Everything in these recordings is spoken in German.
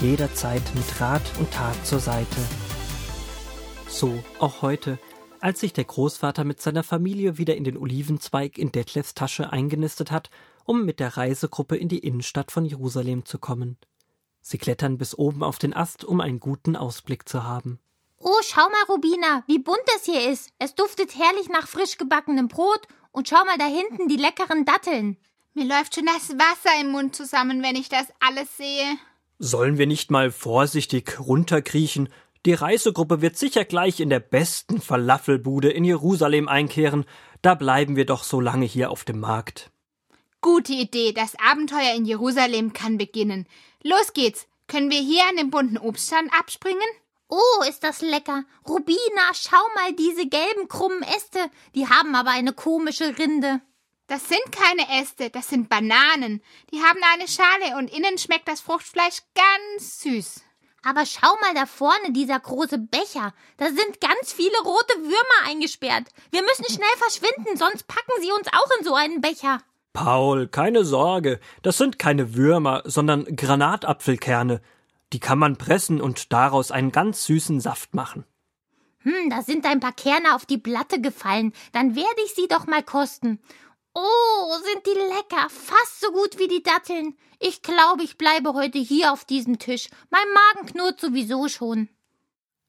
jederzeit mit Rat und Tat zur Seite. So auch heute als sich der Großvater mit seiner Familie wieder in den Olivenzweig in Detlefs Tasche eingenistet hat, um mit der Reisegruppe in die Innenstadt von Jerusalem zu kommen. Sie klettern bis oben auf den Ast, um einen guten Ausblick zu haben. Oh, schau mal, Rubina, wie bunt es hier ist. Es duftet herrlich nach frisch gebackenem Brot und schau mal da hinten die leckeren Datteln. Mir läuft schon das Wasser im Mund zusammen, wenn ich das alles sehe. Sollen wir nicht mal vorsichtig runterkriechen die Reisegruppe wird sicher gleich in der besten Falafelbude in Jerusalem einkehren. Da bleiben wir doch so lange hier auf dem Markt. Gute Idee. Das Abenteuer in Jerusalem kann beginnen. Los geht's. Können wir hier an dem bunten Obststand abspringen? Oh, ist das lecker. Rubina, schau mal diese gelben krummen Äste. Die haben aber eine komische Rinde. Das sind keine Äste, das sind Bananen. Die haben eine Schale und innen schmeckt das Fruchtfleisch ganz süß. Aber schau mal da vorne, dieser große Becher. Da sind ganz viele rote Würmer eingesperrt. Wir müssen schnell verschwinden, sonst packen sie uns auch in so einen Becher. Paul, keine Sorge. Das sind keine Würmer, sondern Granatapfelkerne. Die kann man pressen und daraus einen ganz süßen Saft machen. Hm, da sind ein paar Kerne auf die Platte gefallen. Dann werde ich sie doch mal kosten. Oh, sind die lecker, fast so gut wie die Datteln. Ich glaube, ich bleibe heute hier auf diesem Tisch. Mein Magen knurrt sowieso schon.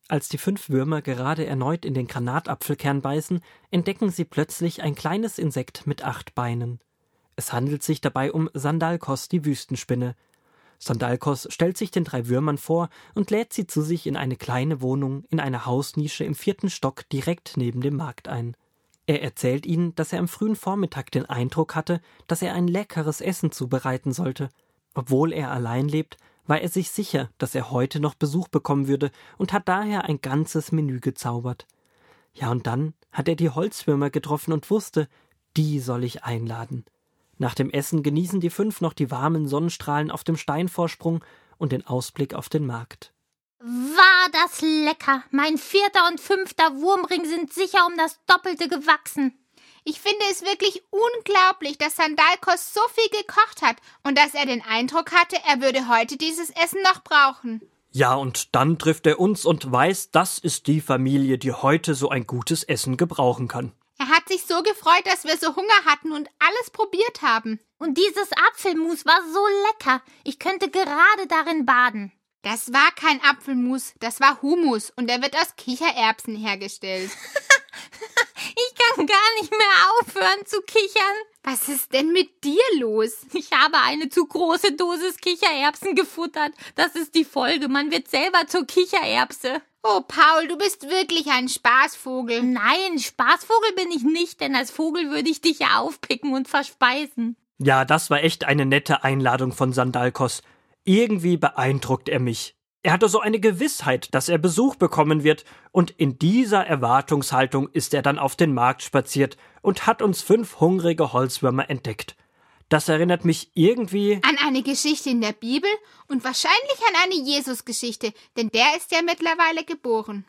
Als die fünf Würmer gerade erneut in den Granatapfelkern beißen, entdecken sie plötzlich ein kleines Insekt mit acht Beinen. Es handelt sich dabei um Sandalkos, die Wüstenspinne. Sandalkos stellt sich den drei Würmern vor und lädt sie zu sich in eine kleine Wohnung in einer Hausnische im vierten Stock direkt neben dem Markt ein. Er erzählt ihnen, dass er am frühen Vormittag den Eindruck hatte, dass er ein leckeres Essen zubereiten sollte. Obwohl er allein lebt, war er sich sicher, dass er heute noch Besuch bekommen würde und hat daher ein ganzes Menü gezaubert. Ja, und dann hat er die Holzwürmer getroffen und wusste, die soll ich einladen. Nach dem Essen genießen die fünf noch die warmen Sonnenstrahlen auf dem Steinvorsprung und den Ausblick auf den Markt. War das lecker! Mein vierter und fünfter Wurmring sind sicher um das Doppelte gewachsen. Ich finde es wirklich unglaublich, dass Sandalkos so viel gekocht hat und dass er den Eindruck hatte, er würde heute dieses Essen noch brauchen. Ja, und dann trifft er uns und weiß, das ist die Familie, die heute so ein gutes Essen gebrauchen kann. Er hat sich so gefreut, dass wir so Hunger hatten und alles probiert haben. Und dieses Apfelmus war so lecker. Ich könnte gerade darin baden. Das war kein Apfelmus, das war Humus und er wird aus Kichererbsen hergestellt. ich kann gar nicht mehr aufhören zu kichern. Was ist denn mit dir los? Ich habe eine zu große Dosis Kichererbsen gefuttert. Das ist die Folge. Man wird selber zur Kichererbse. Oh, Paul, du bist wirklich ein Spaßvogel. Nein, Spaßvogel bin ich nicht, denn als Vogel würde ich dich ja aufpicken und verspeisen. Ja, das war echt eine nette Einladung von Sandalkos. Irgendwie beeindruckt er mich. Er hatte so eine Gewissheit, dass er Besuch bekommen wird, und in dieser Erwartungshaltung ist er dann auf den Markt spaziert und hat uns fünf hungrige Holzwürmer entdeckt. Das erinnert mich irgendwie an eine Geschichte in der Bibel und wahrscheinlich an eine Jesusgeschichte, denn der ist ja mittlerweile geboren.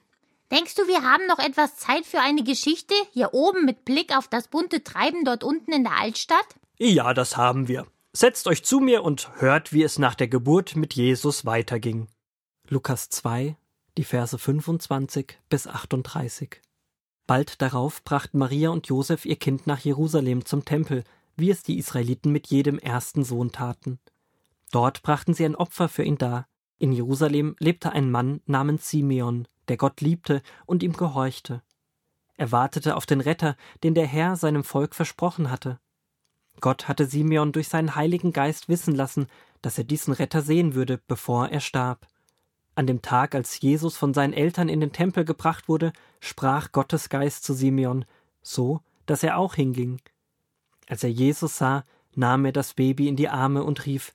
Denkst du, wir haben noch etwas Zeit für eine Geschichte hier oben mit Blick auf das bunte Treiben dort unten in der Altstadt? Ja, das haben wir. Setzt euch zu mir und hört, wie es nach der Geburt mit Jesus weiterging. Lukas 2, die Verse 25 bis 38. Bald darauf brachten Maria und Josef ihr Kind nach Jerusalem zum Tempel, wie es die Israeliten mit jedem ersten Sohn taten. Dort brachten sie ein Opfer für ihn dar. In Jerusalem lebte ein Mann namens Simeon, der Gott liebte und ihm gehorchte. Er wartete auf den Retter, den der Herr seinem Volk versprochen hatte. Gott hatte Simeon durch seinen Heiligen Geist wissen lassen, dass er diesen Retter sehen würde, bevor er starb. An dem Tag, als Jesus von seinen Eltern in den Tempel gebracht wurde, sprach Gottes Geist zu Simeon, so, dass er auch hinging. Als er Jesus sah, nahm er das Baby in die Arme und rief,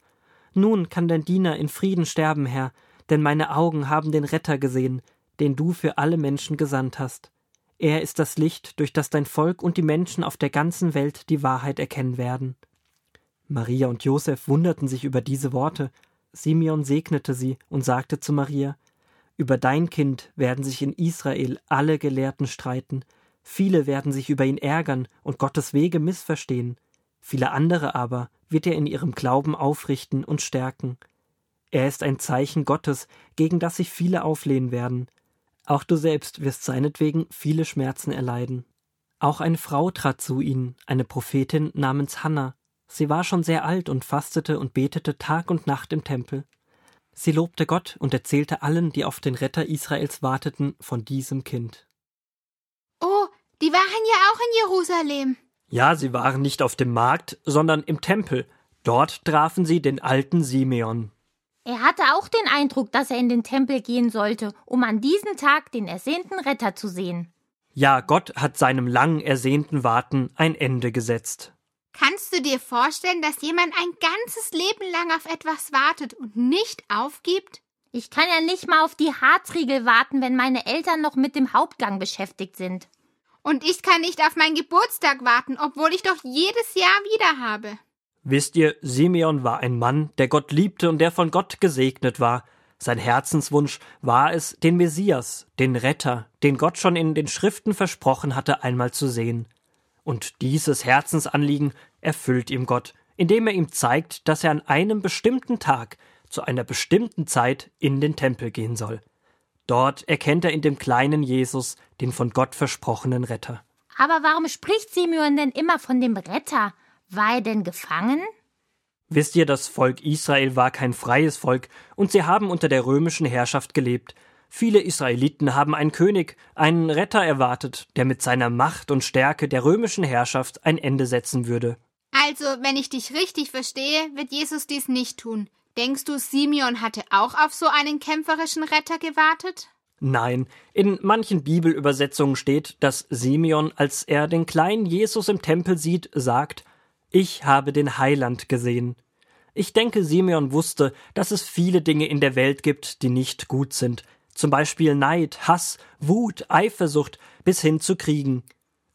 Nun kann dein Diener in Frieden sterben, Herr, denn meine Augen haben den Retter gesehen, den du für alle Menschen gesandt hast. Er ist das Licht, durch das dein Volk und die Menschen auf der ganzen Welt die Wahrheit erkennen werden. Maria und Josef wunderten sich über diese Worte. Simeon segnete sie und sagte zu Maria: Über dein Kind werden sich in Israel alle Gelehrten streiten. Viele werden sich über ihn ärgern und Gottes Wege missverstehen. Viele andere aber wird er in ihrem Glauben aufrichten und stärken. Er ist ein Zeichen Gottes, gegen das sich viele auflehnen werden. Auch du selbst wirst seinetwegen viele Schmerzen erleiden. Auch eine Frau trat zu ihnen, eine Prophetin namens Hannah. Sie war schon sehr alt und fastete und betete Tag und Nacht im Tempel. Sie lobte Gott und erzählte allen, die auf den Retter Israels warteten, von diesem Kind. Oh, die waren ja auch in Jerusalem. Ja, sie waren nicht auf dem Markt, sondern im Tempel. Dort trafen sie den alten Simeon. Er hatte auch den Eindruck, dass er in den Tempel gehen sollte, um an diesem Tag den ersehnten Retter zu sehen. Ja, Gott hat seinem lang ersehnten Warten ein Ende gesetzt. Kannst du dir vorstellen, dass jemand ein ganzes Leben lang auf etwas wartet und nicht aufgibt? Ich kann ja nicht mal auf die Harzriegel warten, wenn meine Eltern noch mit dem Hauptgang beschäftigt sind. Und ich kann nicht auf meinen Geburtstag warten, obwohl ich doch jedes Jahr wieder habe. Wisst ihr, Simeon war ein Mann, der Gott liebte und der von Gott gesegnet war. Sein Herzenswunsch war es, den Messias, den Retter, den Gott schon in den Schriften versprochen hatte, einmal zu sehen. Und dieses Herzensanliegen erfüllt ihm Gott, indem er ihm zeigt, dass er an einem bestimmten Tag zu einer bestimmten Zeit in den Tempel gehen soll. Dort erkennt er in dem kleinen Jesus den von Gott versprochenen Retter. Aber warum spricht Simeon denn immer von dem Retter? War er denn gefangen? Wisst ihr, das Volk Israel war kein freies Volk, und sie haben unter der römischen Herrschaft gelebt. Viele Israeliten haben einen König, einen Retter erwartet, der mit seiner Macht und Stärke der römischen Herrschaft ein Ende setzen würde. Also, wenn ich dich richtig verstehe, wird Jesus dies nicht tun. Denkst du, Simeon hatte auch auf so einen kämpferischen Retter gewartet? Nein, in manchen Bibelübersetzungen steht, dass Simeon, als er den kleinen Jesus im Tempel sieht, sagt, ich habe den Heiland gesehen. Ich denke, Simeon wusste, dass es viele Dinge in der Welt gibt, die nicht gut sind, zum Beispiel Neid, Hass, Wut, Eifersucht bis hin zu Kriegen.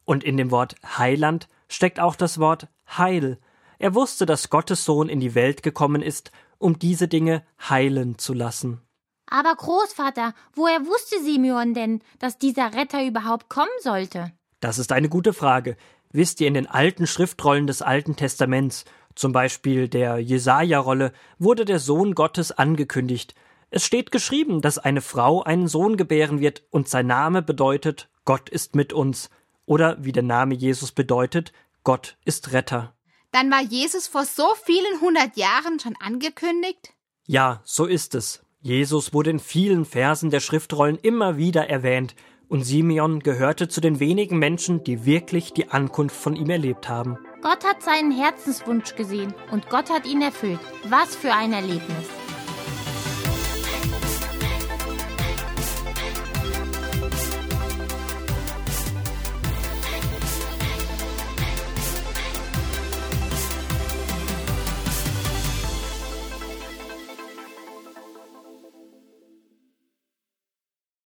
Und in dem Wort Heiland steckt auch das Wort Heil. Er wusste, dass Gottes Sohn in die Welt gekommen ist, um diese Dinge heilen zu lassen. Aber Großvater, woher wusste Simeon denn, dass dieser Retter überhaupt kommen sollte? Das ist eine gute Frage. Wisst ihr, in den alten Schriftrollen des Alten Testaments, zum Beispiel der Jesaja-Rolle, wurde der Sohn Gottes angekündigt. Es steht geschrieben, dass eine Frau einen Sohn gebären wird und sein Name bedeutet Gott ist mit uns. Oder wie der Name Jesus bedeutet, Gott ist Retter. Dann war Jesus vor so vielen hundert Jahren schon angekündigt? Ja, so ist es. Jesus wurde in vielen Versen der Schriftrollen immer wieder erwähnt, und Simeon gehörte zu den wenigen Menschen, die wirklich die Ankunft von ihm erlebt haben. Gott hat seinen Herzenswunsch gesehen und Gott hat ihn erfüllt. Was für ein Erlebnis.